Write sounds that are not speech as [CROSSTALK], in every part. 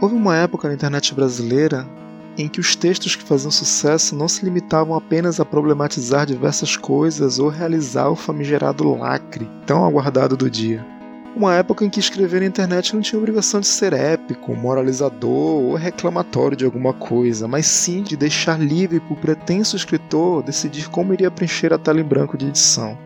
Houve uma época na internet brasileira em que os textos que faziam sucesso não se limitavam apenas a problematizar diversas coisas ou realizar o famigerado lacre, tão aguardado do dia. Uma época em que escrever na internet não tinha obrigação de ser épico, moralizador ou reclamatório de alguma coisa, mas sim de deixar livre para o pretenso escritor decidir como iria preencher a tela em branco de edição.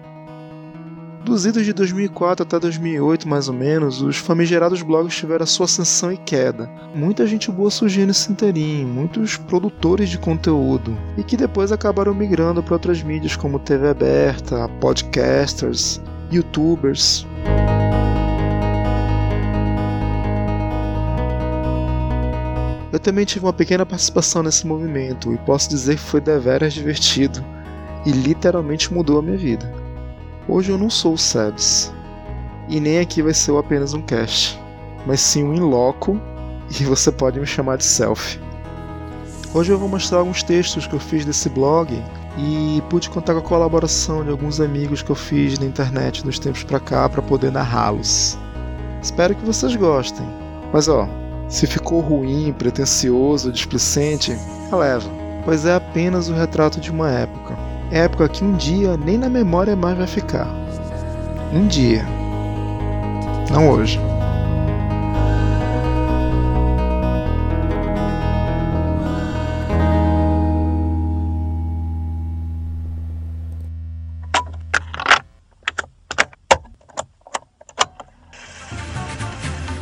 Dos idos de 2004 até 2008, mais ou menos, os famigerados blogs tiveram a sua ascensão e queda. Muita gente boa surgiu nesse interim, muitos produtores de conteúdo, e que depois acabaram migrando para outras mídias como TV aberta, podcasters, youtubers. Eu também tive uma pequena participação nesse movimento e posso dizer que foi deveras divertido e literalmente mudou a minha vida. Hoje eu não sou o Sebs. E nem aqui vai ser apenas um cast, mas sim um in loco [LAUGHS] e você pode me chamar de selfie. Hoje eu vou mostrar alguns textos que eu fiz desse blog e pude contar com a colaboração de alguns amigos que eu fiz na internet nos tempos para cá para poder narrá-los. Espero que vocês gostem. Mas ó, se ficou ruim, pretensioso, displicente, releva, pois é apenas o retrato de uma época época que um dia nem na memória mais vai ficar. Um dia. Não hoje.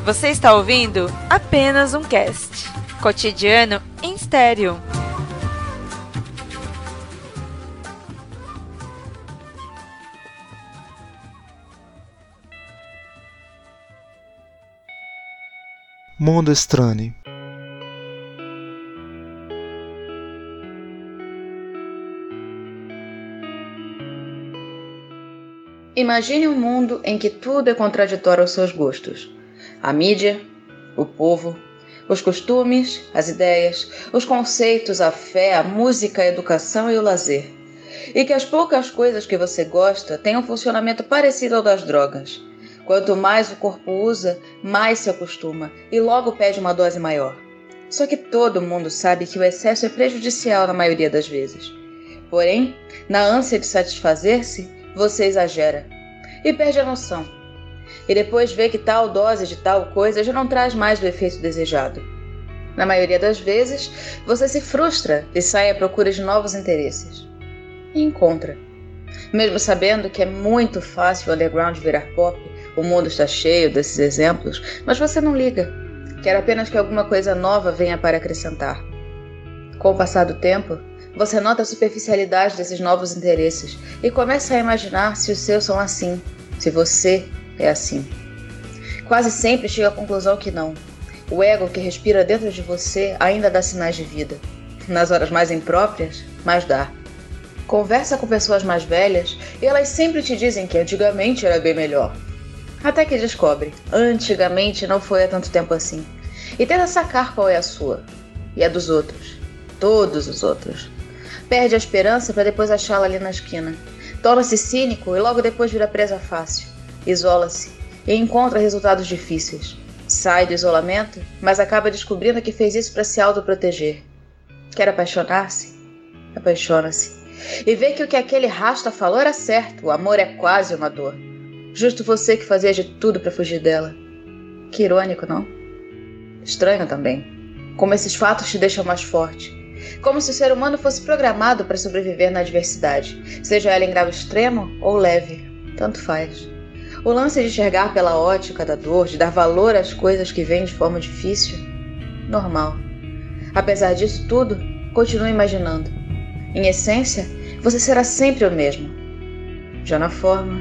Você está ouvindo apenas um cast cotidiano em estéreo. Mondo Estranho. Imagine um mundo em que tudo é contraditório aos seus gostos. A mídia, o povo, os costumes, as ideias, os conceitos, a fé, a música, a educação e o lazer. E que as poucas coisas que você gosta tenham um funcionamento parecido ao das drogas. Quanto mais o corpo usa, mais se acostuma e logo pede uma dose maior. Só que todo mundo sabe que o excesso é prejudicial na maioria das vezes. Porém, na ânsia de satisfazer-se, você exagera e perde a noção. E depois vê que tal dose de tal coisa já não traz mais o efeito desejado. Na maioria das vezes, você se frustra e sai à procura de novos interesses. E encontra. Mesmo sabendo que é muito fácil o underground virar pop, o mundo está cheio desses exemplos, mas você não liga. Quer apenas que alguma coisa nova venha para acrescentar. Com o passar do tempo, você nota a superficialidade desses novos interesses e começa a imaginar se os seus são assim, se você é assim. Quase sempre chega à conclusão que não. O ego que respira dentro de você ainda dá sinais de vida. Nas horas mais impróprias, mais dá. Conversa com pessoas mais velhas e elas sempre te dizem que antigamente era bem melhor. Até que descobre, antigamente não foi há tanto tempo assim. E tenta sacar qual é a sua. E a dos outros. Todos os outros. Perde a esperança para depois achá-la ali na esquina. Torna-se cínico e logo depois vira presa fácil. Isola-se e encontra resultados difíceis. Sai do isolamento, mas acaba descobrindo que fez isso para se autoproteger. Quer apaixonar-se? Apaixona-se. E vê que o que aquele rasta falou era certo: o amor é quase uma dor. Justo você que fazia de tudo para fugir dela. Que irônico, não? Estranho também. Como esses fatos te deixam mais forte. Como se o ser humano fosse programado para sobreviver na adversidade, seja ela em grau extremo ou leve. Tanto faz. O lance de enxergar pela ótica da dor, de dar valor às coisas que vêm de forma difícil, normal. Apesar disso tudo, continue imaginando. Em essência, você será sempre o mesmo. Já na forma,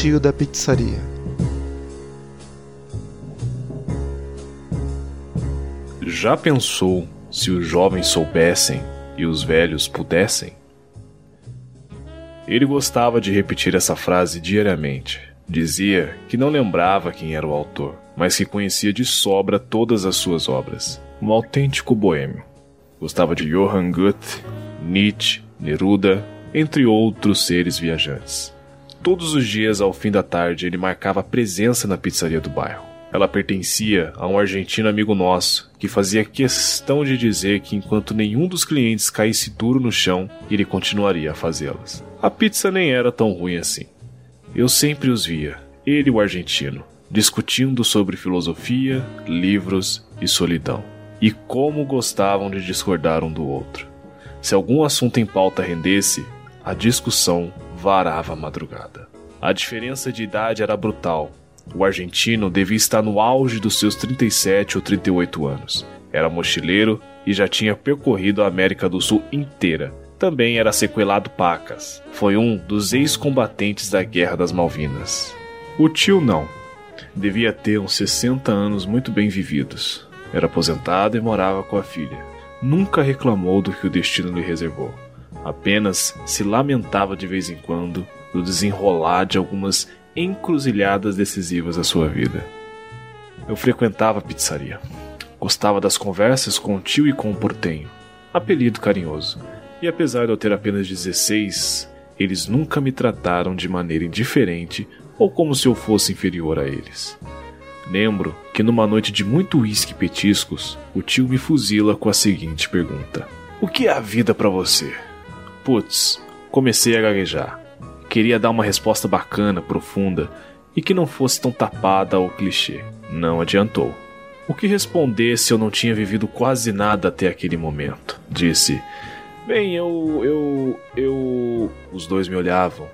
tio da pizzaria. Já pensou se os jovens soubessem e os velhos pudessem? Ele gostava de repetir essa frase diariamente. Dizia que não lembrava quem era o autor, mas que conhecia de sobra todas as suas obras. Um autêntico boêmio. Gostava de Johann Goethe, Nietzsche, Neruda, entre outros seres viajantes. Todos os dias, ao fim da tarde, ele marcava presença na pizzaria do bairro. Ela pertencia a um argentino amigo nosso, que fazia questão de dizer que enquanto nenhum dos clientes caísse duro no chão, ele continuaria a fazê-las. A pizza nem era tão ruim assim. Eu sempre os via, ele e o argentino, discutindo sobre filosofia, livros e solidão. E como gostavam de discordar um do outro. Se algum assunto em pauta rendesse, a discussão varava a madrugada. A diferença de idade era brutal. O argentino devia estar no auge dos seus 37 ou 38 anos. Era mochileiro e já tinha percorrido a América do Sul inteira. Também era sequelado pacas. Foi um dos ex-combatentes da Guerra das Malvinas. O tio não. Devia ter uns 60 anos muito bem vividos. Era aposentado e morava com a filha. Nunca reclamou do que o destino lhe reservou. Apenas se lamentava de vez em quando do desenrolar de algumas encruzilhadas decisivas da sua vida. Eu frequentava a pizzaria. Gostava das conversas com o tio e com o portenho, apelido carinhoso. E apesar de eu ter apenas 16, eles nunca me trataram de maneira indiferente ou como se eu fosse inferior a eles. Lembro que numa noite de muito uísque e petiscos, o tio me fuzila com a seguinte pergunta: O que é a vida para você? Putz, comecei a gaguejar. Queria dar uma resposta bacana, profunda e que não fosse tão tapada ou clichê. Não adiantou. O que responder se eu não tinha vivido quase nada até aquele momento? Disse: Bem, eu. eu. eu. Os dois me olhavam.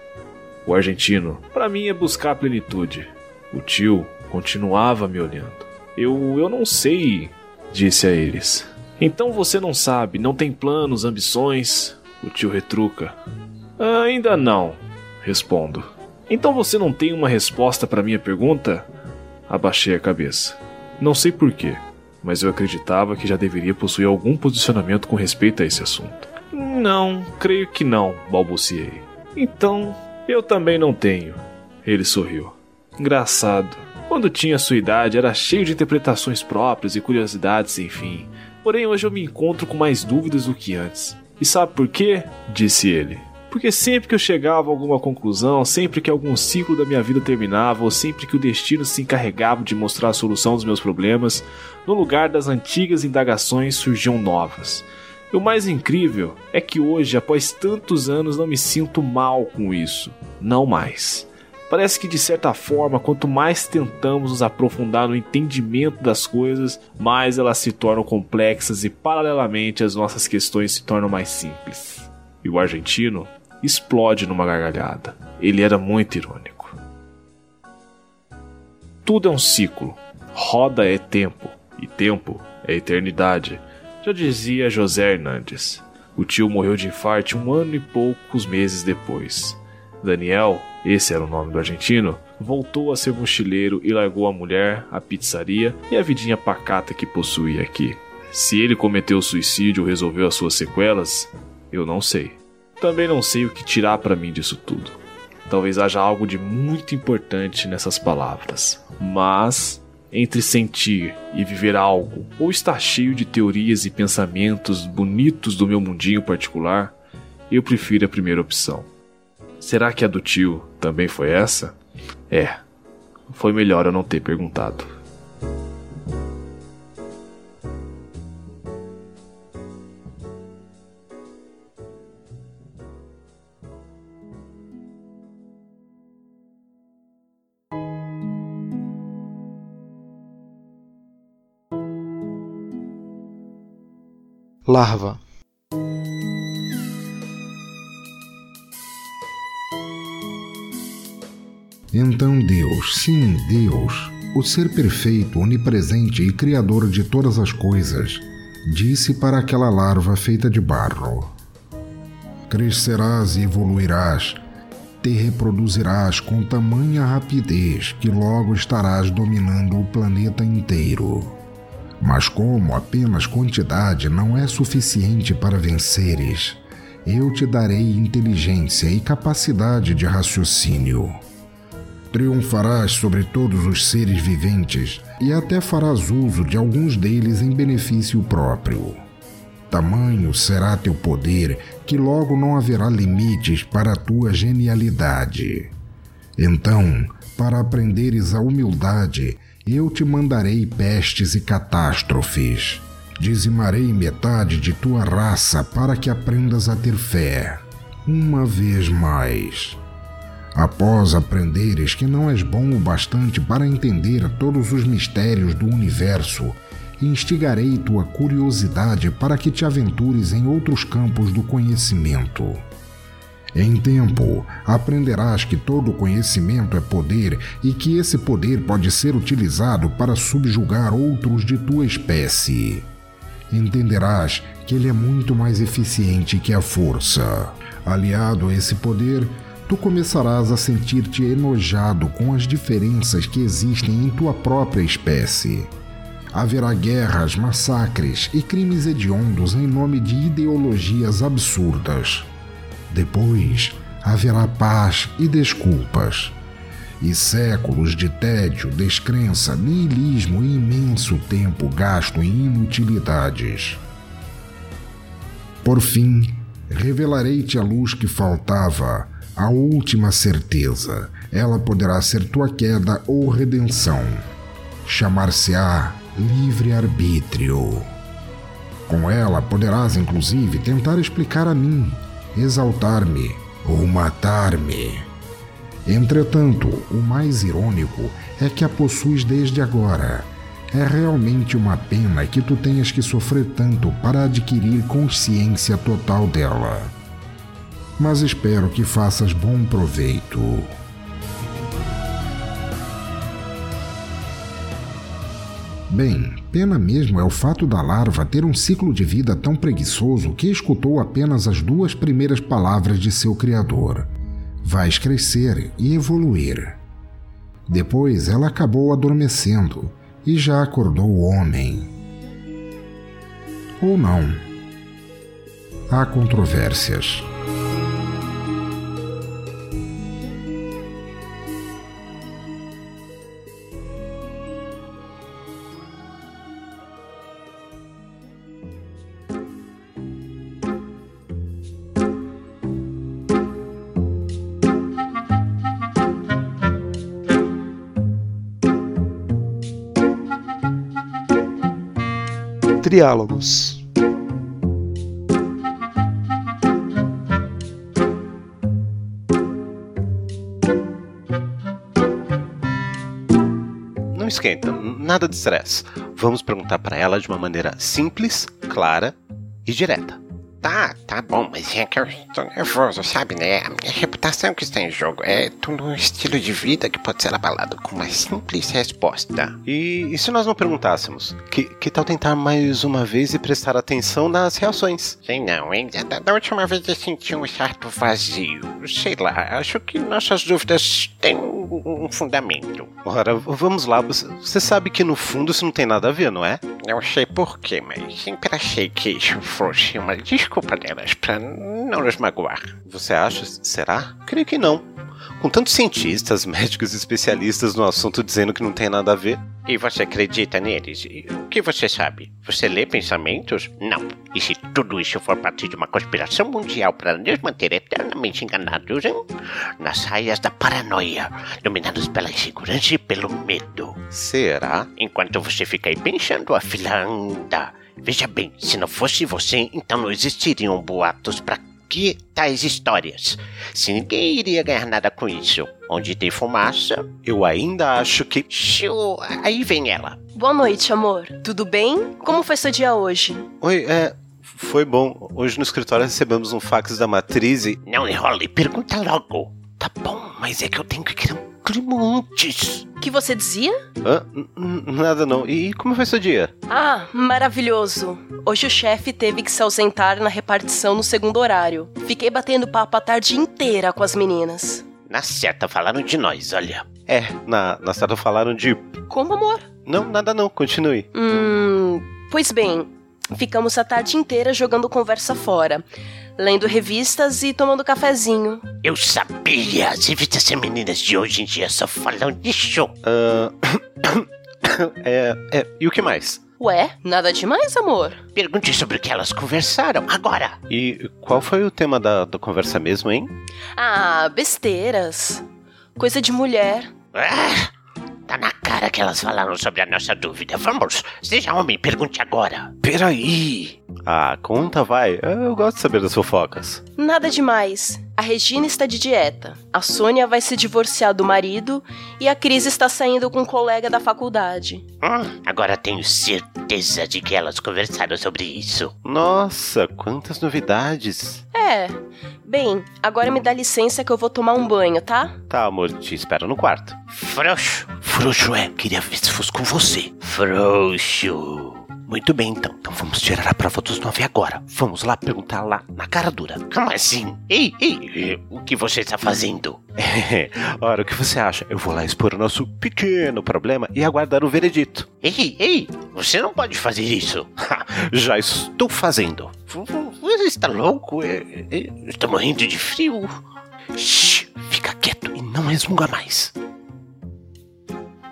O argentino, para mim é buscar a plenitude. O tio continuava me olhando. Eu. eu não sei, disse a eles. Então você não sabe, não tem planos, ambições? O tio retruca. Ainda não, respondo. Então você não tem uma resposta para minha pergunta? Abaixei a cabeça. Não sei porquê, mas eu acreditava que já deveria possuir algum posicionamento com respeito a esse assunto. Não, creio que não, balbuciei. Então, eu também não tenho. Ele sorriu. Engraçado. Quando tinha sua idade, era cheio de interpretações próprias e curiosidades sem fim. Porém, hoje eu me encontro com mais dúvidas do que antes. E sabe por quê? disse ele. Porque sempre que eu chegava a alguma conclusão, sempre que algum ciclo da minha vida terminava, ou sempre que o destino se encarregava de mostrar a solução dos meus problemas, no lugar das antigas indagações surgiam novas. E o mais incrível é que hoje, após tantos anos, não me sinto mal com isso. Não mais. Parece que de certa forma, quanto mais tentamos nos aprofundar no entendimento das coisas, mais elas se tornam complexas e paralelamente as nossas questões se tornam mais simples. E o argentino explode numa gargalhada. Ele era muito irônico. Tudo é um ciclo. Roda é tempo e tempo é eternidade. Já dizia José Hernandes. O tio morreu de infarto um ano e poucos meses depois. Daniel, esse era o nome do argentino, voltou a ser mochileiro e largou a mulher, a pizzaria e a vidinha pacata que possuía aqui. Se ele cometeu suicídio ou resolveu as suas sequelas, eu não sei. Também não sei o que tirar para mim disso tudo. Talvez haja algo de muito importante nessas palavras, mas entre sentir e viver algo, ou estar cheio de teorias e pensamentos bonitos do meu mundinho particular, eu prefiro a primeira opção. Será que a do tio também foi essa? É, foi melhor eu não ter perguntado. Larva Então Deus, sim, Deus, o ser perfeito, onipresente e criador de todas as coisas, disse para aquela larva feita de barro: Crescerás e evoluirás, te reproduzirás com tamanha rapidez que logo estarás dominando o planeta inteiro. Mas como apenas quantidade não é suficiente para venceres, eu te darei inteligência e capacidade de raciocínio. Triunfarás sobre todos os seres viventes e até farás uso de alguns deles em benefício próprio. Tamanho será teu poder que logo não haverá limites para a tua genialidade. Então, para aprenderes a humildade, eu te mandarei pestes e catástrofes. Dizimarei metade de tua raça para que aprendas a ter fé. Uma vez mais. Após aprenderes que não és bom o bastante para entender todos os mistérios do universo, instigarei tua curiosidade para que te aventures em outros campos do conhecimento. Em tempo, aprenderás que todo conhecimento é poder e que esse poder pode ser utilizado para subjugar outros de tua espécie. Entenderás que ele é muito mais eficiente que a força. Aliado a esse poder, tu começarás a sentir-te enojado com as diferenças que existem em tua própria espécie. Haverá guerras, massacres e crimes hediondos em nome de ideologias absurdas. Depois haverá paz e desculpas. E séculos de tédio, descrença, niilismo e imenso tempo gasto em inutilidades. Por fim, revelarei-te a luz que faltava a última certeza. Ela poderá ser tua queda ou redenção. Chamar-se-á livre-arbítrio. Com ela poderás, inclusive, tentar explicar a mim, exaltar-me ou matar-me. Entretanto, o mais irônico é que a possuis desde agora. É realmente uma pena que tu tenhas que sofrer tanto para adquirir consciência total dela mas espero que faças bom proveito. Bem, pena mesmo é o fato da larva ter um ciclo de vida tão preguiçoso que escutou apenas as duas primeiras palavras de seu criador. Vais crescer e evoluir. Depois ela acabou adormecendo e já acordou o homem. Ou não. Há controvérsias. Triálogos. Não esquenta, nada de estresse. Vamos perguntar para ela de uma maneira simples, clara e direta. Tá, tá bom, mas é que eu estou nervoso, sabe, né? A minha reputação que está em jogo é todo um estilo de vida que pode ser abalado com uma simples resposta. E, e se nós não perguntássemos? Que, que tal tentar mais uma vez e prestar atenção nas reações? Sei não, hein? Da, da última vez eu senti um certo vazio. Sei lá, acho que nossas dúvidas têm um, um fundamento. Ora, vamos lá. Você sabe que no fundo isso não tem nada a ver, não é? Não sei porquê, mas sempre achei que isso fosse uma desculpa delas para não nos magoar. Você acha? Será? Creio que não. Com tantos cientistas, médicos e especialistas no assunto dizendo que não tem nada a ver. E você acredita neles? O que você sabe? Você lê pensamentos? Não. E se tudo isso for parte de uma conspiração mundial para nos manter eternamente enganados hein? nas raias da paranoia, dominados pela insegurança e pelo medo? Será? Enquanto você fica aí pensando, a fila anda Veja bem, se não fosse você, então não existiriam boatos para que tais histórias? Se ninguém iria ganhar nada com isso. Onde tem fumaça, eu ainda acho que. Xiu, aí vem ela. Boa noite, amor. Tudo bem? Como foi seu dia hoje? Oi, é. Foi bom. Hoje no escritório recebemos um fax da matriz e. Não enrole, pergunta logo. Tá bom, mas é que eu tenho que criar um clima antes. Que você dizia? Hã? Nada não. E como foi seu dia? Ah, maravilhoso. Hoje o chefe teve que se ausentar na repartição no segundo horário. Fiquei batendo papo a tarde inteira com as meninas. Na certa, falaram de nós, olha. É, na, na sala falaram de. Como, amor? Não, nada não, continue. Hum. Pois bem, ficamos a tarde inteira jogando conversa fora, lendo revistas e tomando cafezinho. Eu sabia! As revistas femininas de hoje em dia só falam disso. Ah, [COUGHS] é, é, e o que mais? Ué, nada demais, amor. Pergunte sobre o que elas conversaram agora. E qual foi o tema da, da conversa mesmo, hein? Ah, besteiras. Coisa de mulher. Ah, tá na cara que elas falaram sobre a nossa dúvida. Vamos, seja homem, pergunte agora. Peraí! Ah, conta, vai. Eu gosto de saber das fofocas. Nada demais. A Regina está de dieta. A Sônia vai se divorciar do marido e a Cris está saindo com um colega da faculdade. Hum, agora tenho certeza de que elas conversaram sobre isso. Nossa, quantas novidades! É. Bem, agora me dá licença que eu vou tomar um banho, tá? Tá, amor, te espero no quarto. Frouxo. Frouxo é, queria ver se fosse com você. Frouxo. Muito bem, então. Então vamos tirar a prova dos nove agora. Vamos lá perguntar lá na cara dura. Como assim? Ei, ei, o que você está fazendo? [LAUGHS] Ora, o que você acha? Eu vou lá expor o nosso pequeno problema e aguardar o veredito. Ei, ei, você não pode fazer isso. [LAUGHS] Já estou fazendo. Você está louco? Eu, eu estou morrendo de frio. Shhh, fica quieto e não resmunga mais.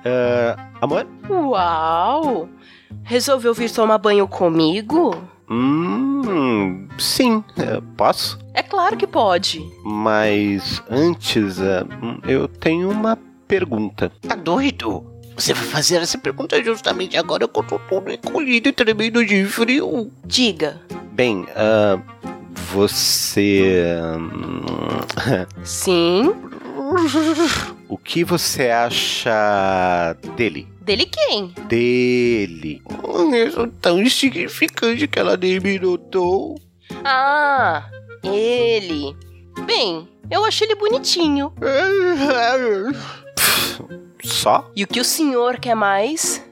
Uh, amor? Uau! Resolveu vir tomar banho comigo? Hum, sim, é, posso? É claro que pode. Mas antes, é, eu tenho uma pergunta. Tá doido? Você vai fazer essa pergunta justamente agora que eu tô todo encolhido e tremendo de frio. Diga. Bem, uh, você. [LAUGHS] Sim. [LAUGHS] O que você acha dele? Dele quem? Dele. Isso tão insignificante que ela nem me notou. Ah, ele. Bem, eu achei ele bonitinho. Só? E o que o senhor quer mais?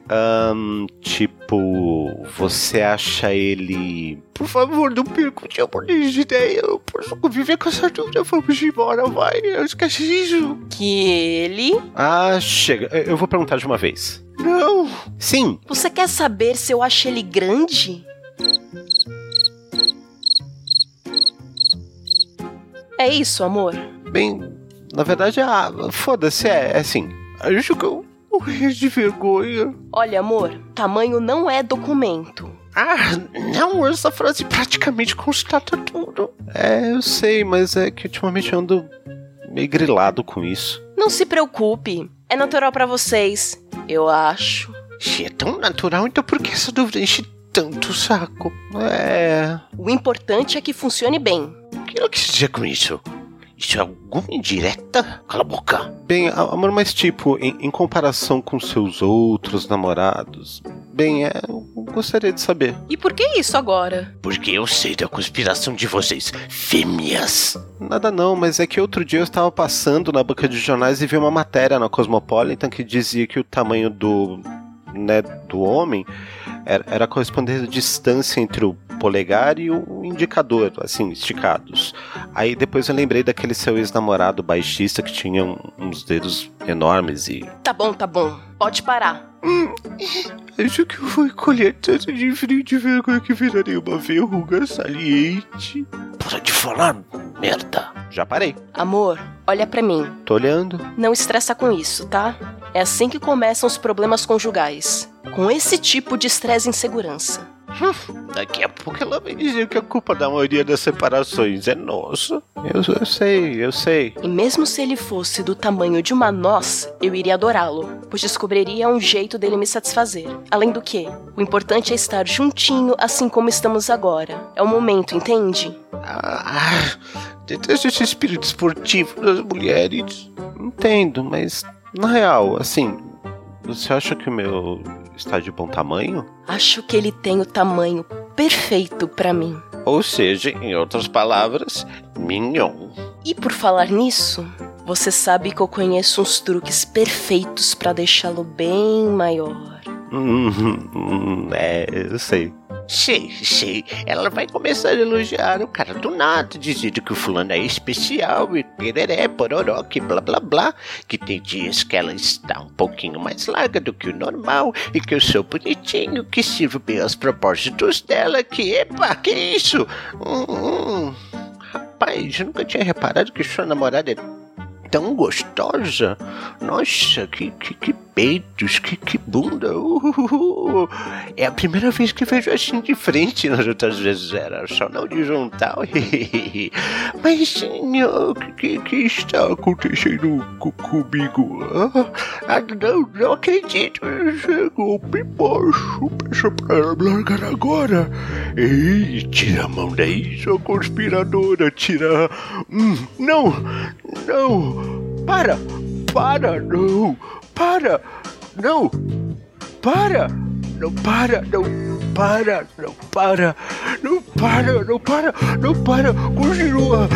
Um, tipo, você acha ele. Por favor, não perca o tempo de ideia. Eu posso conviver com essa dúvida. Vamos embora, vai. Eu esqueci disso. Que ele. Ah, chega. Eu vou perguntar de uma vez. Não. Sim. Você quer saber se eu acho ele grande? É isso, amor? Bem, na verdade, ah, foda-se, é, é assim. Acho que eu morri de vergonha. Olha, amor, tamanho não é documento. Ah, não, essa frase praticamente constata tudo. É, eu sei, mas é que ultimamente eu ando meio grilado com isso. Não se preocupe, é natural para vocês, eu acho. Se é tão natural, então por que essa dúvida enche tanto o saco? É. O importante é que funcione bem. O que eu quis dizer com isso? Isso é alguma indireta? Cala a boca. Bem, amor, mas tipo, em, em comparação com seus outros namorados, bem, é, eu gostaria de saber. E por que isso agora? Porque eu sei da conspiração de vocês, fêmeas. Nada não, mas é que outro dia eu estava passando na banca de jornais e vi uma matéria na Cosmopolitan que dizia que o tamanho do, né, do homem era, era correspondente à distância entre o polegar e o indicador, assim, esticados. Aí depois eu lembrei daquele seu ex-namorado baixista que tinha uns dedos enormes e. Tá bom, tá bom. Pode parar. Hum, acho que eu vou colher tanto de frio de vergonha que viraria uma verruga saliente. Para de falar, merda. Já parei. Amor, olha para mim. Tô olhando. Não estressa com isso, tá? É assim que começam os problemas conjugais. Com esse tipo de estresse e insegurança. Daqui a pouco ela vai dizer que a culpa da maioria das separações é nossa. Eu, eu sei, eu sei. E mesmo se ele fosse do tamanho de uma noz, eu iria adorá-lo, pois descobriria um jeito dele me satisfazer. Além do que, o importante é estar juntinho assim como estamos agora. É o momento, entende? Ah, detesto esse espírito esportivo das mulheres. Entendo, mas na real, assim, você acha que o meu está de bom tamanho? Acho que ele tem o tamanho perfeito para mim. Ou seja, em outras palavras, mignon. E por falar nisso, você sabe que eu conheço uns truques perfeitos para deixá-lo bem maior. Hum, é, eu sei. Sei, sei. Ela vai começar a elogiar o cara do nada, dizendo que o fulano é especial e pereré, pororó, que blá blá blá. Que tem dias que ela está um pouquinho mais larga do que o normal e que eu sou bonitinho, que sirvo bem aos propósitos dela. Que epa, que isso? Hum, hum. Rapaz, eu nunca tinha reparado que sua namorada é tão gostosa. Nossa, que, que, que peitos, que, que bunda. É a primeira vez que vejo assim de frente. Nas outras vezes era só na horizontal. Mas, senhor, o que, que está acontecendo comigo? Ah, não, não acredito. Chegou pipocho. Ela me largar agora. Ei, tira a mão daí, sua conspiradora. Tira. Hum, não, não. Para! Para! Não! Para! Não! Para! Não para! Não para! Não para! Não para! Não para! Não para! Continua!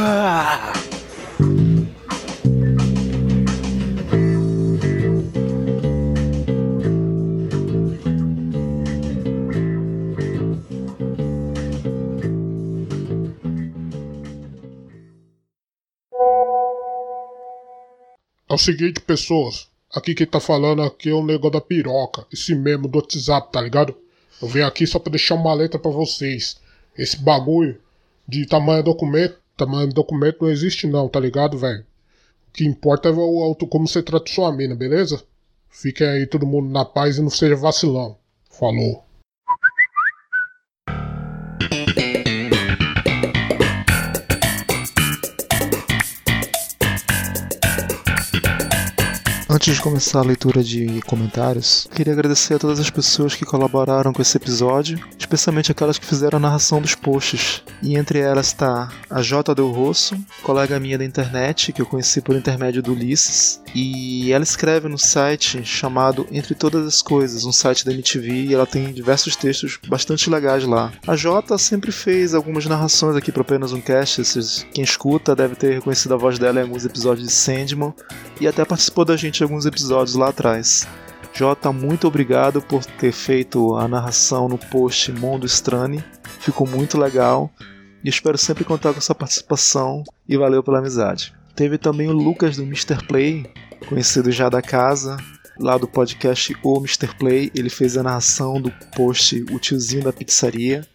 Ah! É o seguinte, pessoas. Aqui quem tá falando aqui é o negócio da piroca. Esse mesmo do WhatsApp, tá ligado? Eu venho aqui só pra deixar uma letra pra vocês. Esse bagulho de tamanho documento, tamanho documento não existe não, tá ligado, velho? O que importa é o, como você trata sua mina, beleza? Fiquem aí todo mundo na paz e não seja vacilão. Falou. Antes de começar a leitura de comentários, queria agradecer a todas as pessoas que colaboraram com esse episódio, especialmente aquelas que fizeram a narração dos posts. E entre elas está a J. Del Rosso, colega minha da internet, que eu conheci por intermédio do Ulisses, e ela escreve no site chamado Entre Todas as Coisas, um site da MTV, e ela tem diversos textos bastante legais lá. A J sempre fez algumas narrações aqui para apenas um cast, quem escuta deve ter reconhecido a voz dela em alguns episódios de Sandman, e até participou da gente alguns episódios lá atrás. Jota, muito obrigado por ter feito a narração no post Mundo Estranho. Ficou muito legal e espero sempre contar com sua participação e valeu pela amizade. Teve também o Lucas do Mr. Play, conhecido já da casa, lá do podcast O Mr. Play. Ele fez a narração do post O Tiozinho da Pizzaria.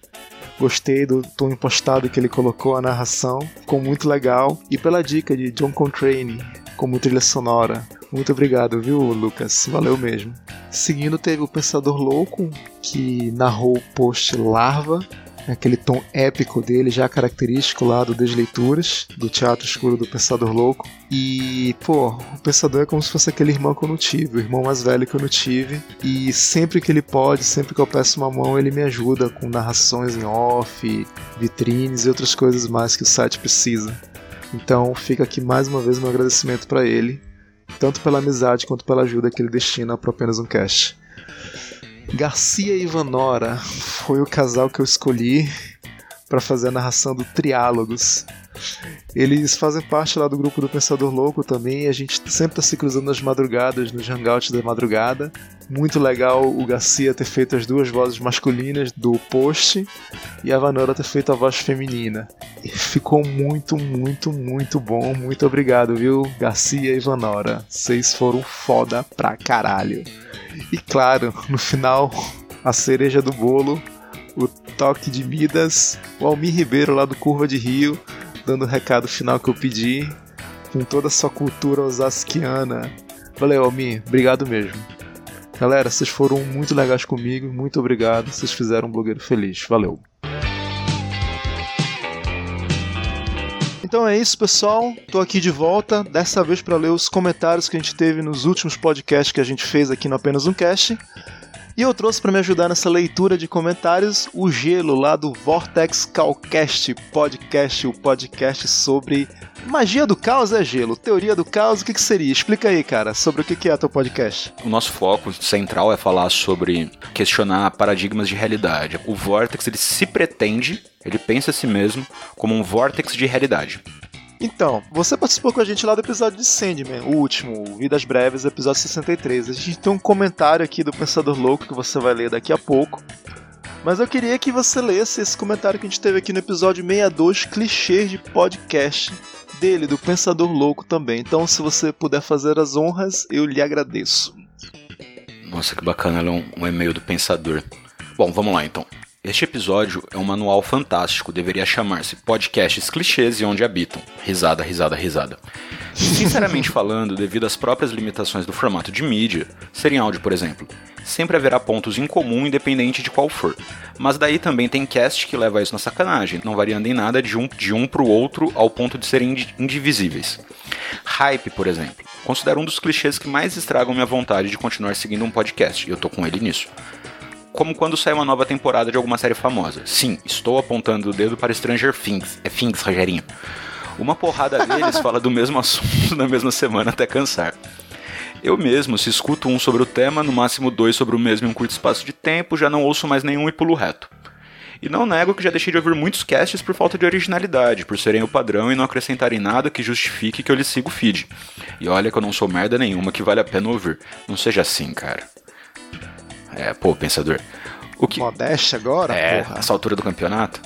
Gostei do tom impostado que ele colocou a narração, ficou muito legal. E pela dica de John Contrane como trilha sonora. Muito obrigado, viu, Lucas? Valeu mesmo. Seguindo, teve o Pensador Louco, que narrou o post Larva, aquele tom épico dele, já característico lá do Desleituras, do Teatro Escuro do Pensador Louco. E, pô, o Pensador é como se fosse aquele irmão que eu não tive, o irmão mais velho que eu não tive. E sempre que ele pode, sempre que eu peço uma mão, ele me ajuda com narrações em off, vitrines e outras coisas mais que o site precisa. Então fica aqui mais uma vez meu agradecimento para ele tanto pela amizade quanto pela ajuda que ele destina para apenas um cast. Garcia e Ivanora foi o casal que eu escolhi para fazer a narração do Triálogos. Eles fazem parte lá do grupo do Pensador Louco também, a gente sempre está se cruzando nas madrugadas, nos hangouts da madrugada. Muito legal o Garcia ter feito as duas vozes masculinas do post e a Vanora ter feito a voz feminina. E ficou muito, muito, muito bom. Muito obrigado, viu, Garcia e Vanora. Vocês foram foda pra caralho. E claro, no final, a cereja do bolo, o toque de Midas, o Almir Ribeiro lá do Curva de Rio, dando o recado final que eu pedi, com toda a sua cultura osasquiana. Valeu, Almir, obrigado mesmo. Galera, vocês foram muito legais comigo, muito obrigado, vocês fizeram um blogueiro feliz. Valeu. Então é isso, pessoal. Tô aqui de volta, dessa vez para ler os comentários que a gente teve nos últimos podcasts que a gente fez aqui no Apenas um Cast. E eu trouxe para me ajudar nessa leitura de comentários o Gelo lá do Vortex Calcast Podcast, o podcast sobre magia do caos é gelo, teoria do caos, o que, que seria? Explica aí, cara, sobre o que, que é teu podcast. O nosso foco central é falar sobre questionar paradigmas de realidade. O Vortex ele se pretende, ele pensa a si mesmo como um vórtex de realidade. Então, você participou com a gente lá do episódio de Sandman, o último, Vidas Breves, episódio 63. A gente tem um comentário aqui do Pensador Louco que você vai ler daqui a pouco. Mas eu queria que você lesse esse comentário que a gente teve aqui no episódio 62, clichês de podcast dele, do Pensador Louco também. Então, se você puder fazer as honras, eu lhe agradeço. Nossa, que bacana, é um, um e-mail do Pensador. Bom, vamos lá então. Este episódio é um manual fantástico, deveria chamar-se Podcasts Clichês e Onde Habitam. Risada, risada, risada. Sinceramente falando, devido às próprias limitações do formato de mídia, ser em áudio, por exemplo, sempre haverá pontos em comum independente de qual for. Mas daí também tem cast que leva isso na sacanagem, não variando em nada de um, de um pro outro ao ponto de serem indivisíveis. Hype, por exemplo, considero um dos clichês que mais estragam minha vontade de continuar seguindo um podcast, e eu tô com ele nisso como quando sai uma nova temporada de alguma série famosa. Sim, estou apontando o dedo para Stranger Things. É Things, Rogerinho. Uma porrada deles [LAUGHS] fala do mesmo assunto na mesma semana até cansar. Eu mesmo, se escuto um sobre o tema, no máximo dois sobre o mesmo em um curto espaço de tempo, já não ouço mais nenhum e pulo reto. E não nego que já deixei de ouvir muitos casts por falta de originalidade, por serem o padrão e não acrescentarem nada que justifique que eu lhes siga o feed. E olha que eu não sou merda nenhuma que vale a pena ouvir. Não seja assim, cara. É, pô, pensador. O que... Modéstia agora? É, porra. essa altura do campeonato.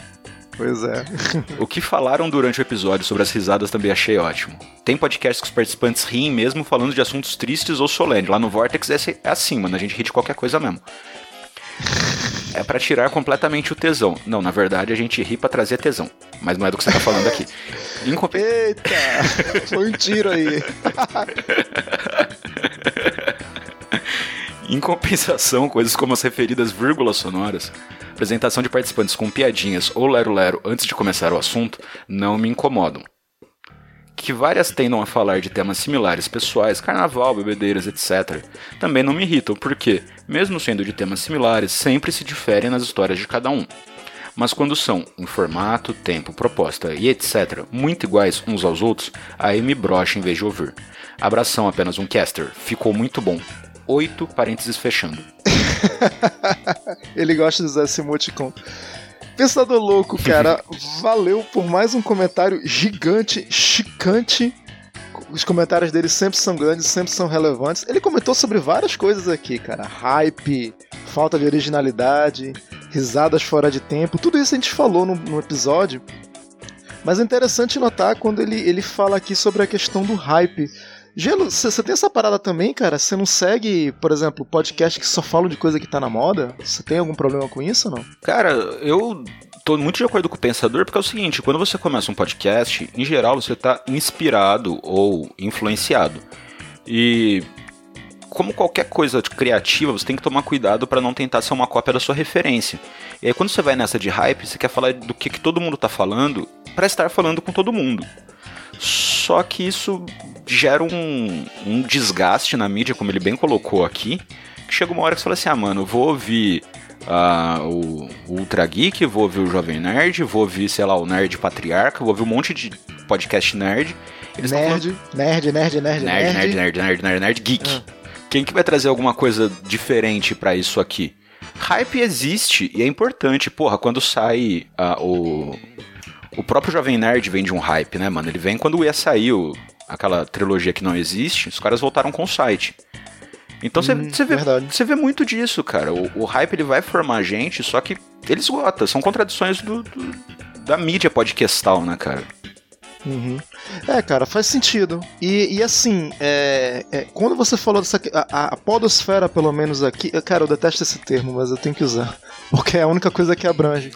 Pois é. [LAUGHS] o que falaram durante o episódio sobre as risadas também achei ótimo. Tem podcast que os participantes riem mesmo falando de assuntos tristes ou solenes. Lá no Vortex é, é assim, mano. A gente ri de qualquer coisa mesmo. [LAUGHS] É para tirar completamente o tesão. Não, na verdade a gente ri pra trazer tesão. Mas não é do que você tá falando aqui. [LAUGHS] Incomp... Eita! Foi um tiro aí. Em compensação, [LAUGHS] coisas como as referidas vírgulas sonoras, apresentação de participantes com piadinhas ou lero-lero antes de começar o assunto não me incomodam. Que várias tendam a falar de temas similares pessoais, carnaval, bebedeiras, etc., também não me irritam, porque, mesmo sendo de temas similares, sempre se diferem nas histórias de cada um. Mas quando são em formato, tempo, proposta e etc., muito iguais uns aos outros, aí me brocha em vez de ouvir. Abração apenas um caster, ficou muito bom. 8, parênteses fechando. [LAUGHS] Ele gosta de usar esse emoticon. Pensador louco, cara, [LAUGHS] valeu por mais um comentário gigante, chicante. Os comentários dele sempre são grandes, sempre são relevantes. Ele comentou sobre várias coisas aqui, cara. Hype, falta de originalidade, risadas fora de tempo. Tudo isso a gente falou no, no episódio. Mas é interessante notar quando ele, ele fala aqui sobre a questão do hype. Gelo, você tem essa parada também, cara? Você não segue, por exemplo, podcast que só falam de coisa que tá na moda? Você tem algum problema com isso ou não? Cara, eu tô muito de acordo com o pensador, porque é o seguinte, quando você começa um podcast, em geral você tá inspirado ou influenciado. E como qualquer coisa criativa, você tem que tomar cuidado para não tentar ser uma cópia da sua referência. E aí quando você vai nessa de hype, você quer falar do que, que todo mundo tá falando para estar falando com todo mundo. Só que isso gera um, um desgaste na mídia, como ele bem colocou aqui, que chega uma hora que você fala assim, ah, mano, vou ouvir uh, o, o Ultra Geek, vou ouvir o Jovem Nerd, vou ouvir, sei lá, o Nerd Patriarca, vou ouvir um monte de podcast nerd. Eles nerd, falando... nerd, nerd, nerd, nerd, nerd, nerd, nerd, nerd, nerd, nerd, geek. Ah. Quem que vai trazer alguma coisa diferente para isso aqui? Hype existe e é importante. Porra, quando sai uh, o, o próprio Jovem Nerd vem de um hype, né, mano? Ele vem quando ia sair o, aquela trilogia que não existe, os caras voltaram com o site. Então você hum, vê, vê muito disso, cara. O, o, hype ele vai formar a gente, só que ele esgota. São contradições do, do da mídia podcastal, né, cara? Uhum. É, cara, faz sentido. E, e assim, é, é, quando você falou dessa. A, a, podosfera, pelo menos aqui. Cara, eu detesto esse termo, mas eu tenho que usar. [LAUGHS] Porque é a única coisa que abrange.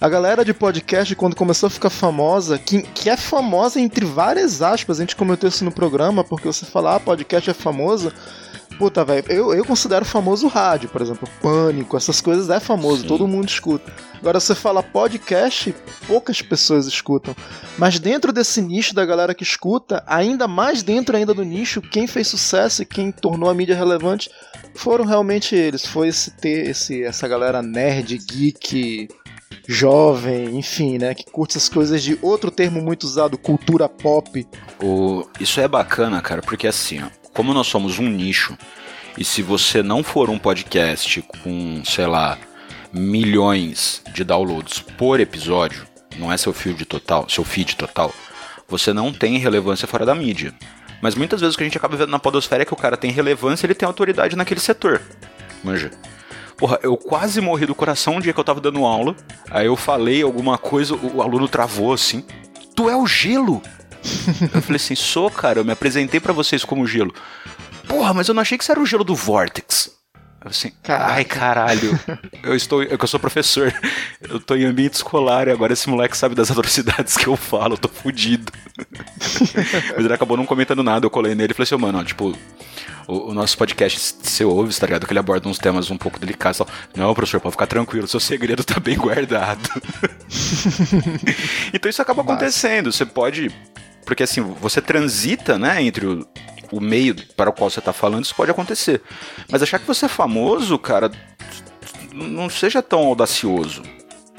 A galera de podcast, quando começou a ficar famosa, que, que é famosa entre várias aspas, a gente comentou isso no programa, porque você fala, ah, podcast é famoso. Puta, velho, eu, eu considero famoso rádio, por exemplo, Pânico, essas coisas é famoso, Sim. todo mundo escuta. Agora, você fala podcast, poucas pessoas escutam. Mas dentro desse nicho da galera que escuta, ainda mais dentro ainda do nicho, quem fez sucesso e quem tornou a mídia relevante foram realmente eles. Foi esse ter esse, essa galera nerd, geek, jovem, enfim, né, que curte essas coisas de outro termo muito usado, cultura pop. O, isso é bacana, cara, porque assim, ó, como nós somos um nicho, e se você não for um podcast com, sei lá, milhões de downloads por episódio, não é seu feed total, seu feed total, você não tem relevância fora da mídia. Mas muitas vezes o que a gente acaba vendo na podosfera é que o cara tem relevância, ele tem autoridade naquele setor. Manja. Porra, eu quase morri do coração um dia que eu tava dando aula. Aí eu falei alguma coisa, o aluno travou assim. Tu é o gelo? Eu falei assim, sou, cara, eu me apresentei para vocês como gelo. Porra, mas eu não achei que você era o gelo do Vortex. Eu assim, Caraca. ai caralho, eu estou, eu, eu sou professor, eu tô em ambiente escolar e agora esse moleque sabe das atrocidades que eu falo, eu tô fudido. Mas ele acabou não comentando nada, eu colei nele e falei assim, mano, ó, tipo, o, o, nosso podcast, você ouve, tá ligado? Que ele aborda uns temas um pouco delicados. Tal. Não, professor, pode ficar tranquilo, seu segredo tá bem guardado. [LAUGHS] então isso acaba acontecendo. Você pode. Porque assim, você transita, né, entre o, o meio para o qual você está falando, isso pode acontecer. Mas achar que você é famoso, cara, não seja tão audacioso.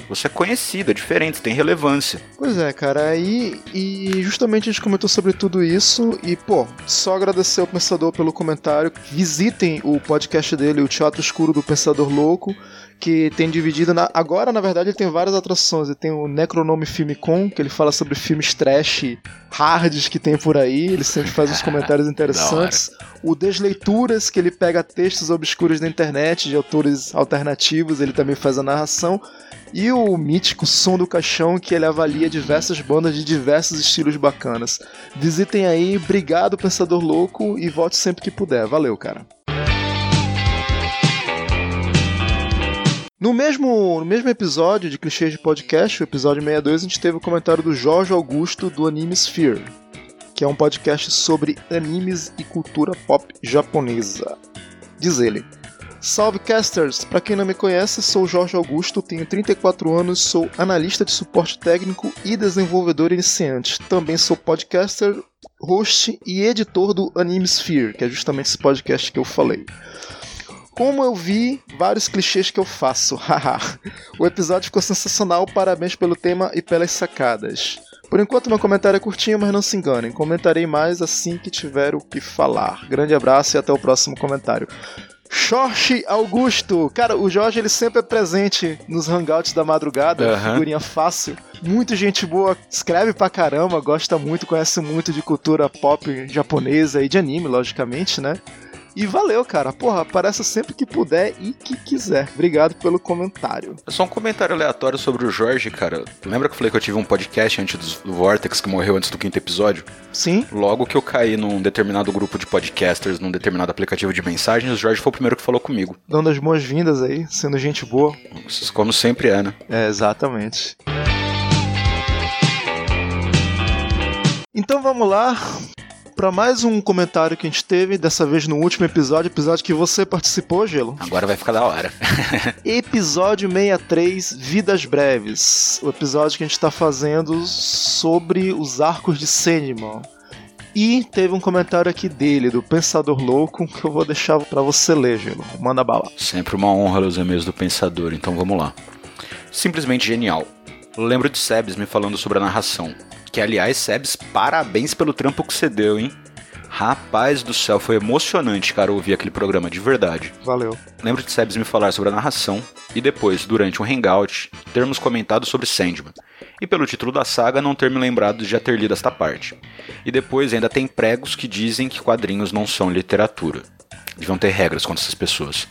Você é conhecido, é diferente, tem relevância. Pois é, cara, aí e justamente a gente comentou sobre tudo isso e, pô, só agradecer ao Pensador pelo comentário. Visitem o podcast dele, o Teatro Escuro do Pensador Louco que tem dividido na... agora na verdade ele tem várias atrações ele tem o Necronome Filmicon que ele fala sobre filmes trash hards que tem por aí ele sempre faz uns comentários [LAUGHS] interessantes o Desleituras que ele pega textos obscuros da internet de autores alternativos ele também faz a narração e o mítico Som do Caixão, que ele avalia diversas bandas de diversos estilos bacanas. Visitem aí, obrigado Pensador Louco e volte sempre que puder. Valeu, cara. No mesmo, no mesmo episódio de Clichês de Podcast, o episódio 62, a gente teve o comentário do Jorge Augusto do Anime Sphere, que é um podcast sobre animes e cultura pop japonesa. Diz ele: Salve casters! Para quem não me conhece, sou Jorge Augusto, tenho 34 anos, sou analista de suporte técnico e desenvolvedor iniciante. Também sou podcaster, host e editor do Anime Sphere, que é justamente esse podcast que eu falei. Como eu vi vários clichês que eu faço, [LAUGHS] haha. o episódio ficou sensacional, parabéns pelo tema e pelas sacadas. Por enquanto meu comentário é curtinho, mas não se enganem, comentarei mais assim que tiver o que falar. Grande abraço e até o próximo comentário. Jorge Augusto. Cara, o Jorge ele sempre é presente nos hangouts da madrugada, uhum. figurinha fácil. Muito gente boa, escreve pra caramba, gosta muito, conhece muito de cultura pop japonesa e de anime, logicamente, né? E valeu, cara. Porra, apareça sempre que puder e que quiser. Obrigado pelo comentário. É só um comentário aleatório sobre o Jorge, cara. Lembra que eu falei que eu tive um podcast antes do Vortex que morreu antes do quinto episódio? Sim. Logo que eu caí num determinado grupo de podcasters, num determinado aplicativo de mensagens, o Jorge foi o primeiro que falou comigo. Dando as boas-vindas aí, sendo gente boa. Como sempre é, né? É, exatamente. Então vamos lá para mais um comentário que a gente teve, dessa vez no último episódio, episódio que você participou, Gelo. Agora vai ficar da hora. [LAUGHS] episódio 63, Vidas Breves. O episódio que a gente tá fazendo sobre os arcos de Sandman. E teve um comentário aqui dele, do Pensador Louco, que eu vou deixar para você ler, Gelo. Manda bala. Sempre uma honra os e-mails do Pensador, então vamos lá. Simplesmente genial. Lembro de Sebes me falando sobre a narração. Que aliás, Sebs, parabéns pelo trampo que você deu, hein? Rapaz do céu, foi emocionante, cara, ouvir aquele programa, de verdade. Valeu. Lembro de Sebs me falar sobre a narração e depois, durante um hangout, termos comentado sobre Sandman. E pelo título da saga, não ter me lembrado de já ter lido esta parte. E depois ainda tem pregos que dizem que quadrinhos não são literatura. Deviam ter regras contra essas pessoas.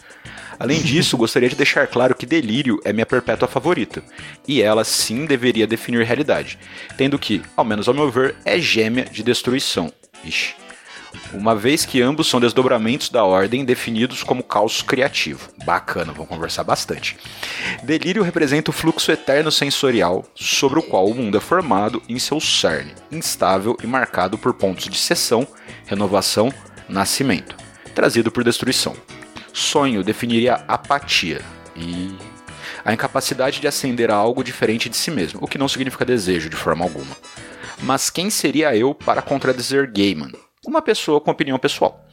Além disso, gostaria de deixar claro que Delírio é minha perpétua favorita, e ela sim deveria definir realidade, tendo que, ao menos ao meu ver, é gêmea de destruição. Ixi. Uma vez que ambos são desdobramentos da ordem definidos como caos criativo. Bacana, vamos conversar bastante. Delírio representa o fluxo eterno sensorial sobre o qual o mundo é formado em seu cerne, instável e marcado por pontos de cessão, renovação, nascimento, trazido por destruição. Sonho definiria apatia e a incapacidade de ascender a algo diferente de si mesmo, o que não significa desejo de forma alguma. Mas quem seria eu para contradizer Gaiman? Uma pessoa com opinião pessoal.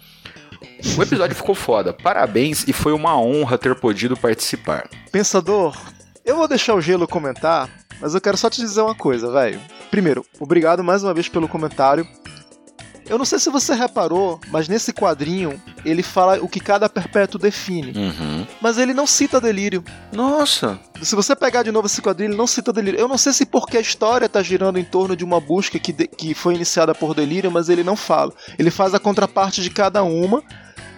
O episódio ficou foda, parabéns e foi uma honra ter podido participar. Pensador, eu vou deixar o gelo comentar, mas eu quero só te dizer uma coisa, velho. Primeiro, obrigado mais uma vez pelo comentário. Eu não sei se você reparou, mas nesse quadrinho ele fala o que cada perpétuo define. Uhum. Mas ele não cita delírio. Nossa! Se você pegar de novo esse quadrinho, ele não cita delírio. Eu não sei se porque a história tá girando em torno de uma busca que, de, que foi iniciada por delírio, mas ele não fala. Ele faz a contraparte de cada uma,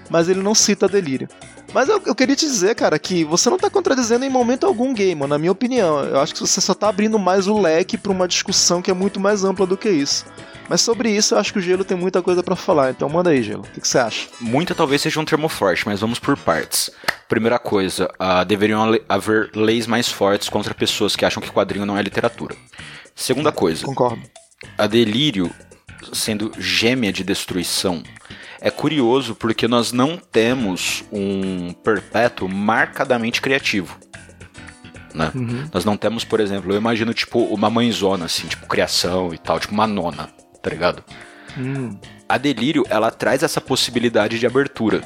mas ele não cita delírio. Mas eu, eu, queria te dizer, cara, que você não tá contradizendo em momento algum game, na minha opinião. Eu acho que você só tá abrindo mais o leque para uma discussão que é muito mais ampla do que isso. Mas sobre isso eu acho que o Gelo tem muita coisa para falar, então manda aí, Gelo. O que, que, você acha? Muita talvez seja um termo forte, mas vamos por partes. Primeira coisa, uh, deveriam haver leis mais fortes contra pessoas que acham que quadrinho não é literatura. Segunda coisa. Concordo. A Delírio, sendo gêmea de destruição, é curioso porque nós não temos um perpétuo marcadamente criativo. Né? Uhum. Nós não temos, por exemplo, eu imagino tipo uma mãezona, assim, tipo criação e tal, tipo uma nona, tá ligado? Uhum. A Delírio, ela traz essa possibilidade de abertura.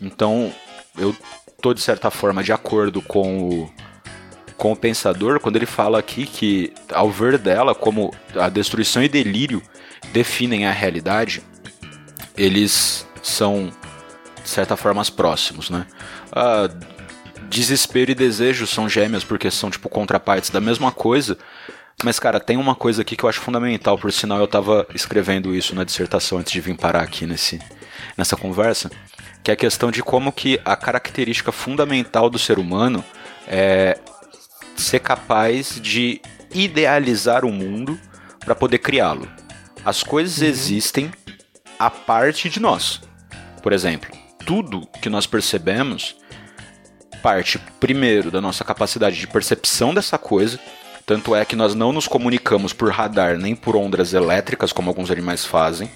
Então, eu tô de certa forma de acordo com o, com o pensador quando ele fala aqui que, ao ver dela como a destruição e delírio definem a realidade, eles são, de certa forma, próximos, né? Ah, desespero e desejo são gêmeas porque são, tipo, contrapartes da mesma coisa. Mas, cara, tem uma coisa aqui que eu acho fundamental, por sinal eu tava escrevendo isso na dissertação antes de vir parar aqui nesse, nessa conversa, que é a questão de como que a característica fundamental do ser humano é ser capaz de idealizar o mundo para poder criá-lo. As coisas uhum. existem a parte de nós. Por exemplo, tudo que nós percebemos parte primeiro da nossa capacidade de percepção dessa coisa, tanto é que nós não nos comunicamos por radar nem por ondas elétricas como alguns animais fazem,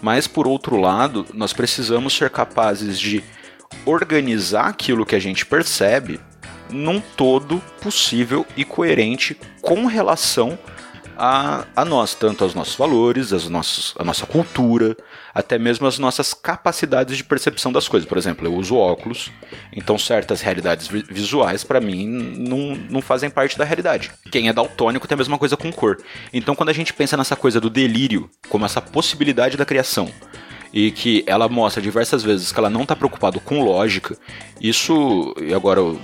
mas por outro lado, nós precisamos ser capazes de organizar aquilo que a gente percebe num todo possível e coerente com relação a, a nós, tanto aos nossos valores, as nossos, a nossa cultura, até mesmo as nossas capacidades de percepção das coisas. Por exemplo, eu uso óculos, então certas realidades visuais para mim não, não fazem parte da realidade. Quem é daltônico tem a mesma coisa com cor. Então quando a gente pensa nessa coisa do delírio, como essa possibilidade da criação, e que ela mostra diversas vezes que ela não está preocupada com lógica. Isso, e agora eu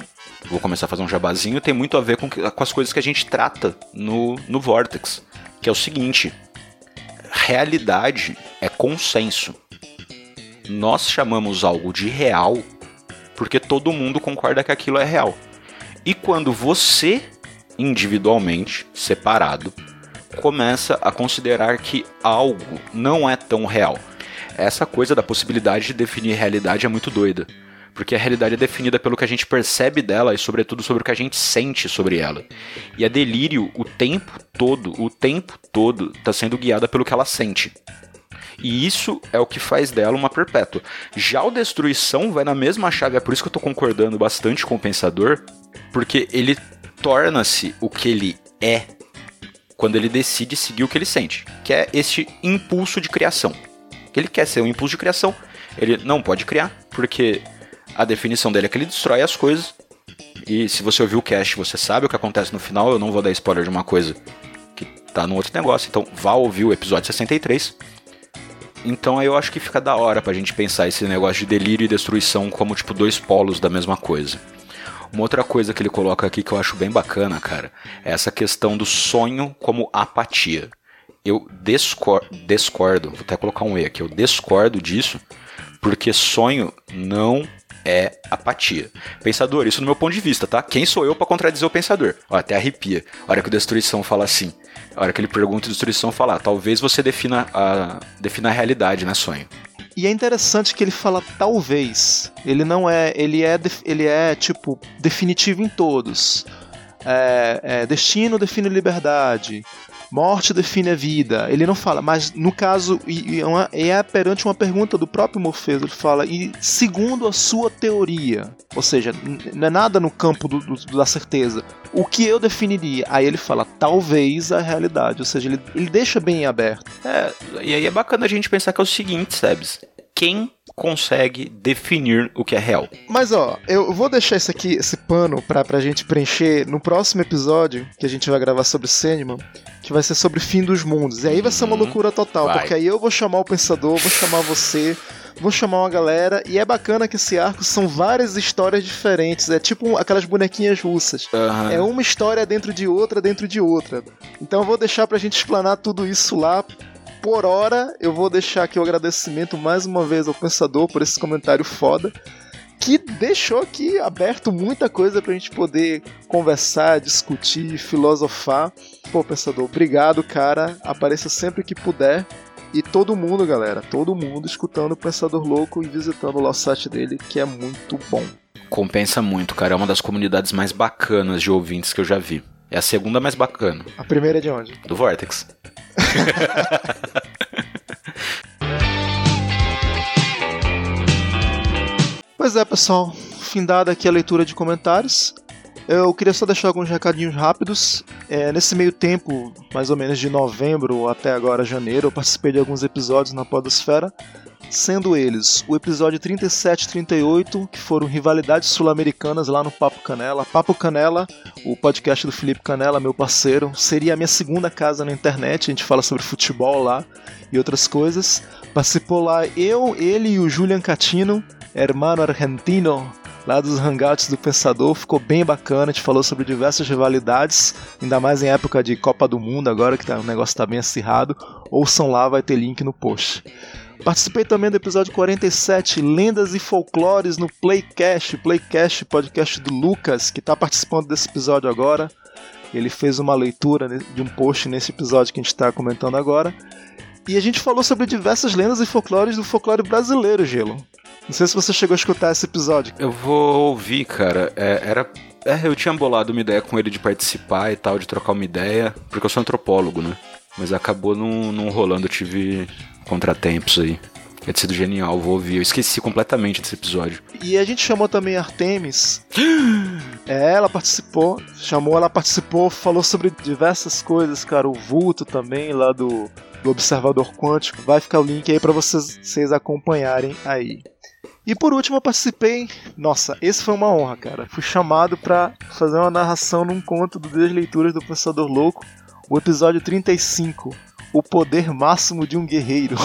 vou começar a fazer um jabazinho, tem muito a ver com, com as coisas que a gente trata no, no Vortex, que é o seguinte: realidade é consenso. Nós chamamos algo de real porque todo mundo concorda que aquilo é real. E quando você, individualmente, separado, começa a considerar que algo não é tão real, essa coisa da possibilidade de definir realidade é muito doida. Porque a realidade é definida pelo que a gente percebe dela e, sobretudo, sobre o que a gente sente sobre ela. E a delírio, o tempo todo, o tempo todo, está sendo guiada pelo que ela sente. E isso é o que faz dela uma perpétua. Já o Destruição vai na mesma chave, é por isso que eu estou concordando bastante com o Pensador, porque ele torna-se o que ele é quando ele decide seguir o que ele sente, que é este impulso de criação. Ele quer ser um impulso de criação, ele não pode criar, porque a definição dele é que ele destrói as coisas. E se você ouviu o cast, você sabe o que acontece no final. Eu não vou dar spoiler de uma coisa que tá no outro negócio. Então vá ouvir o episódio 63. Então aí eu acho que fica da hora pra gente pensar esse negócio de delírio e destruição como tipo dois polos da mesma coisa. Uma outra coisa que ele coloca aqui que eu acho bem bacana, cara, é essa questão do sonho como apatia. Eu discordo, vou até colocar um E aqui, eu discordo disso, porque sonho não é apatia. Pensador, isso no meu ponto de vista, tá? Quem sou eu para contradizer o pensador? Ó, até arrepia. A hora que o Destruição fala assim. A hora que ele pergunta, o Destruição fala, talvez você defina a, defina a realidade, né, sonho? E é interessante que ele fala talvez. Ele não é. Ele é, ele é tipo, definitivo em todos. É, é, destino define liberdade. Morte define a vida. Ele não fala, mas no caso, e, e é, é perante uma pergunta do próprio Morpheus, ele fala, e segundo a sua teoria, ou seja, não é nada no campo do, do, da certeza, o que eu definiria? Aí ele fala, talvez a realidade, ou seja, ele, ele deixa bem aberto. É, e aí é bacana a gente pensar que é o seguinte, Sebs, quem consegue definir o que é real. Mas ó, eu vou deixar isso aqui, esse pano pra, pra gente preencher no próximo episódio que a gente vai gravar sobre Sandman, que vai ser sobre fim dos mundos. E aí vai ser uma uhum. loucura total, vai. porque aí eu vou chamar o pensador, vou chamar você, vou chamar uma galera, e é bacana que esse arco são várias histórias diferentes, é tipo aquelas bonequinhas russas. Uhum. É uma história dentro de outra, dentro de outra. Então eu vou deixar pra gente explanar tudo isso lá por hora, eu vou deixar aqui o agradecimento mais uma vez ao Pensador por esse comentário foda. Que deixou aqui aberto muita coisa pra gente poder conversar, discutir, filosofar. Pô, pensador, obrigado, cara. Apareça sempre que puder. E todo mundo, galera, todo mundo escutando o Pensador Louco e visitando o site dele, que é muito bom. Compensa muito, cara. É uma das comunidades mais bacanas de ouvintes que eu já vi. É a segunda mais bacana. A primeira é de onde? Do Vortex. [LAUGHS] pois é, pessoal. Findada aqui a leitura de comentários. Eu queria só deixar alguns recadinhos rápidos. É, nesse meio tempo, mais ou menos de novembro até agora janeiro, eu participei de alguns episódios na Podosfera, sendo eles o episódio 37 e 38, que foram rivalidades sul-americanas lá no Papo Canela. Papo Canela, o podcast do Felipe Canela, meu parceiro, seria a minha segunda casa na internet, a gente fala sobre futebol lá e outras coisas. Participou lá eu, ele e o Julian Catino, hermano argentino, lá dos Hangouts do Pensador, ficou bem bacana, a gente falou sobre diversas rivalidades, ainda mais em época de Copa do Mundo, agora que tá, o negócio está bem acirrado. Ouçam lá, vai ter link no post. Participei também do episódio 47, Lendas e Folclores, no Playcast, Playcast, podcast do Lucas, que está participando desse episódio agora. Ele fez uma leitura de um post nesse episódio que a gente está comentando agora. E a gente falou sobre diversas lendas e folclores do folclore brasileiro, Gelo. Não sei se você chegou a escutar esse episódio. Eu vou ouvir, cara. É, era. É, eu tinha bolado uma ideia com ele de participar e tal, de trocar uma ideia, porque eu sou antropólogo, né? Mas acabou não, não rolando, eu tive contratempos aí. É ter sido genial, vou ouvir. Eu esqueci completamente desse episódio. E a gente chamou também a Artemis. [GASPS] é, ela participou. Chamou, ela participou, falou sobre diversas coisas, cara. O vulto também, lá do, do Observador Quântico. Vai ficar o link aí para vocês, vocês acompanharem aí. E por último, eu participei. Nossa, esse foi uma honra, cara. Fui chamado para fazer uma narração num conto do Deus Leituras do Pensador Louco, o episódio 35 o poder máximo de um guerreiro.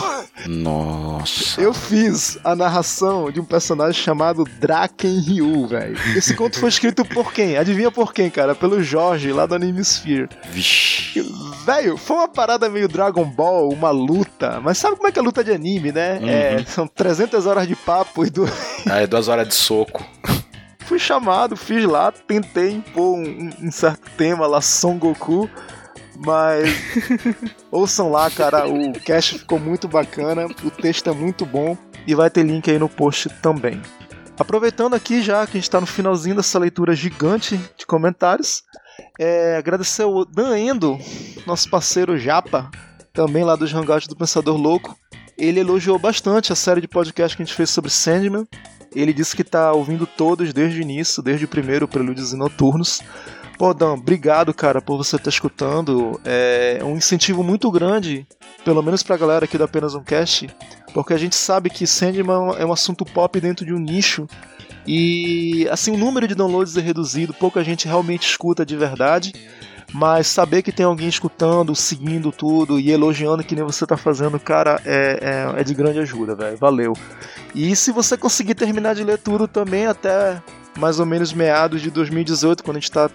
Nossa. Eu fiz a narração de um personagem chamado Draken Ryu, velho. Esse conto foi escrito por quem? Adivinha por quem, cara? Pelo Jorge, lá do Anime Sphere. Vixe. Velho, foi uma parada meio Dragon Ball, uma luta. Mas sabe como é que é luta de anime, né? Uhum. É, são 300 horas de papo e duas... Ah, é duas horas de soco. Fui chamado, fiz lá, tentei impor um, um certo tema lá, Son Goku mas ouçam lá, cara, o cast ficou muito bacana, o texto é muito bom e vai ter link aí no post também. Aproveitando aqui já que a gente está no finalzinho dessa leitura gigante de comentários, é, agradecer o Dan Endo, nosso parceiro Japa, também lá dos Hangouts do Pensador Louco. Ele elogiou bastante a série de podcast que a gente fez sobre Sandman. Ele disse que está ouvindo todos desde o início, desde o primeiro Prelúdios e Noturnos. Pô, Dan, obrigado, cara, por você estar escutando. É um incentivo muito grande, pelo menos pra galera aqui do Apenas Um Cast, porque a gente sabe que Sandman é um assunto pop dentro de um nicho e, assim, o número de downloads é reduzido, pouca gente realmente escuta de verdade. Mas saber que tem alguém escutando, seguindo tudo e elogiando que nem você tá fazendo, cara, é, é, é de grande ajuda, velho. Valeu. E se você conseguir terminar de ler tudo também até mais ou menos meados de 2018, quando a gente tá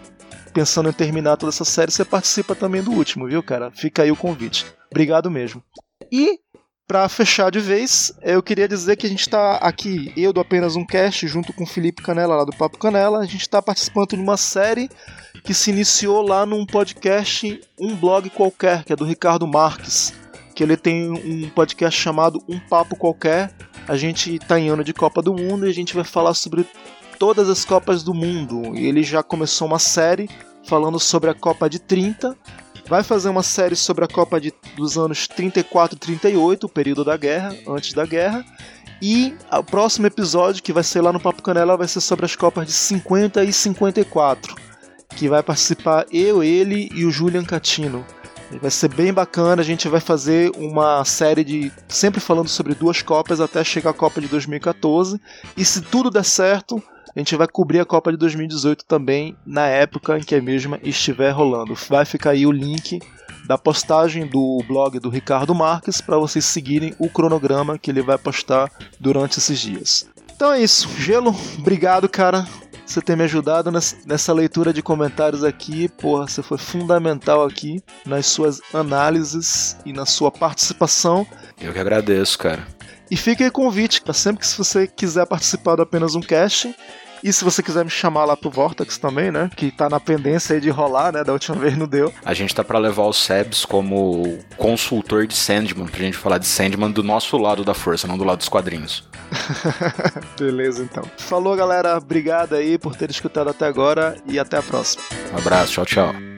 pensando em terminar toda essa série, você participa também do último, viu, cara? Fica aí o convite. Obrigado mesmo. E para fechar de vez, eu queria dizer que a gente está aqui, eu do Apenas Um Cast, junto com o Felipe Canela lá do Papo Canela, a gente está participando de uma série que se iniciou lá num podcast, um blog qualquer, que é do Ricardo Marques, que ele tem um podcast chamado Um Papo Qualquer. A gente está em ano de Copa do Mundo e a gente vai falar sobre todas as Copas do Mundo. E ele já começou uma série falando sobre a Copa de 30. Vai fazer uma série sobre a Copa de, dos anos 34 e 38, o período da guerra, antes da guerra. E o próximo episódio, que vai ser lá no Papo Canela, vai ser sobre as Copas de 50 e 54. Que vai participar eu, ele e o Julian Catino. Vai ser bem bacana, a gente vai fazer uma série de. sempre falando sobre duas Copas até chegar a Copa de 2014. E se tudo der certo, a gente vai cobrir a Copa de 2018 também na época em que a mesma estiver rolando. Vai ficar aí o link da postagem do blog do Ricardo Marques para vocês seguirem o cronograma que ele vai postar durante esses dias. Então é isso, Gelo, obrigado, cara. você ter me ajudado nessa leitura de comentários aqui. Porra, você foi fundamental aqui nas suas análises e na sua participação. Eu que agradeço, cara. E fica aí o convite, para sempre que se você quiser participar do apenas um cast, e se você quiser me chamar lá pro Vortex também, né? Que tá na pendência aí de rolar, né? Da última [LAUGHS] vez não deu. A gente tá para levar o Sebs como consultor de Sandman, pra gente falar de Sandman do nosso lado da força, não do lado dos quadrinhos. [LAUGHS] Beleza, então. Falou, galera. Obrigado aí por ter escutado até agora e até a próxima. Um abraço, tchau, tchau.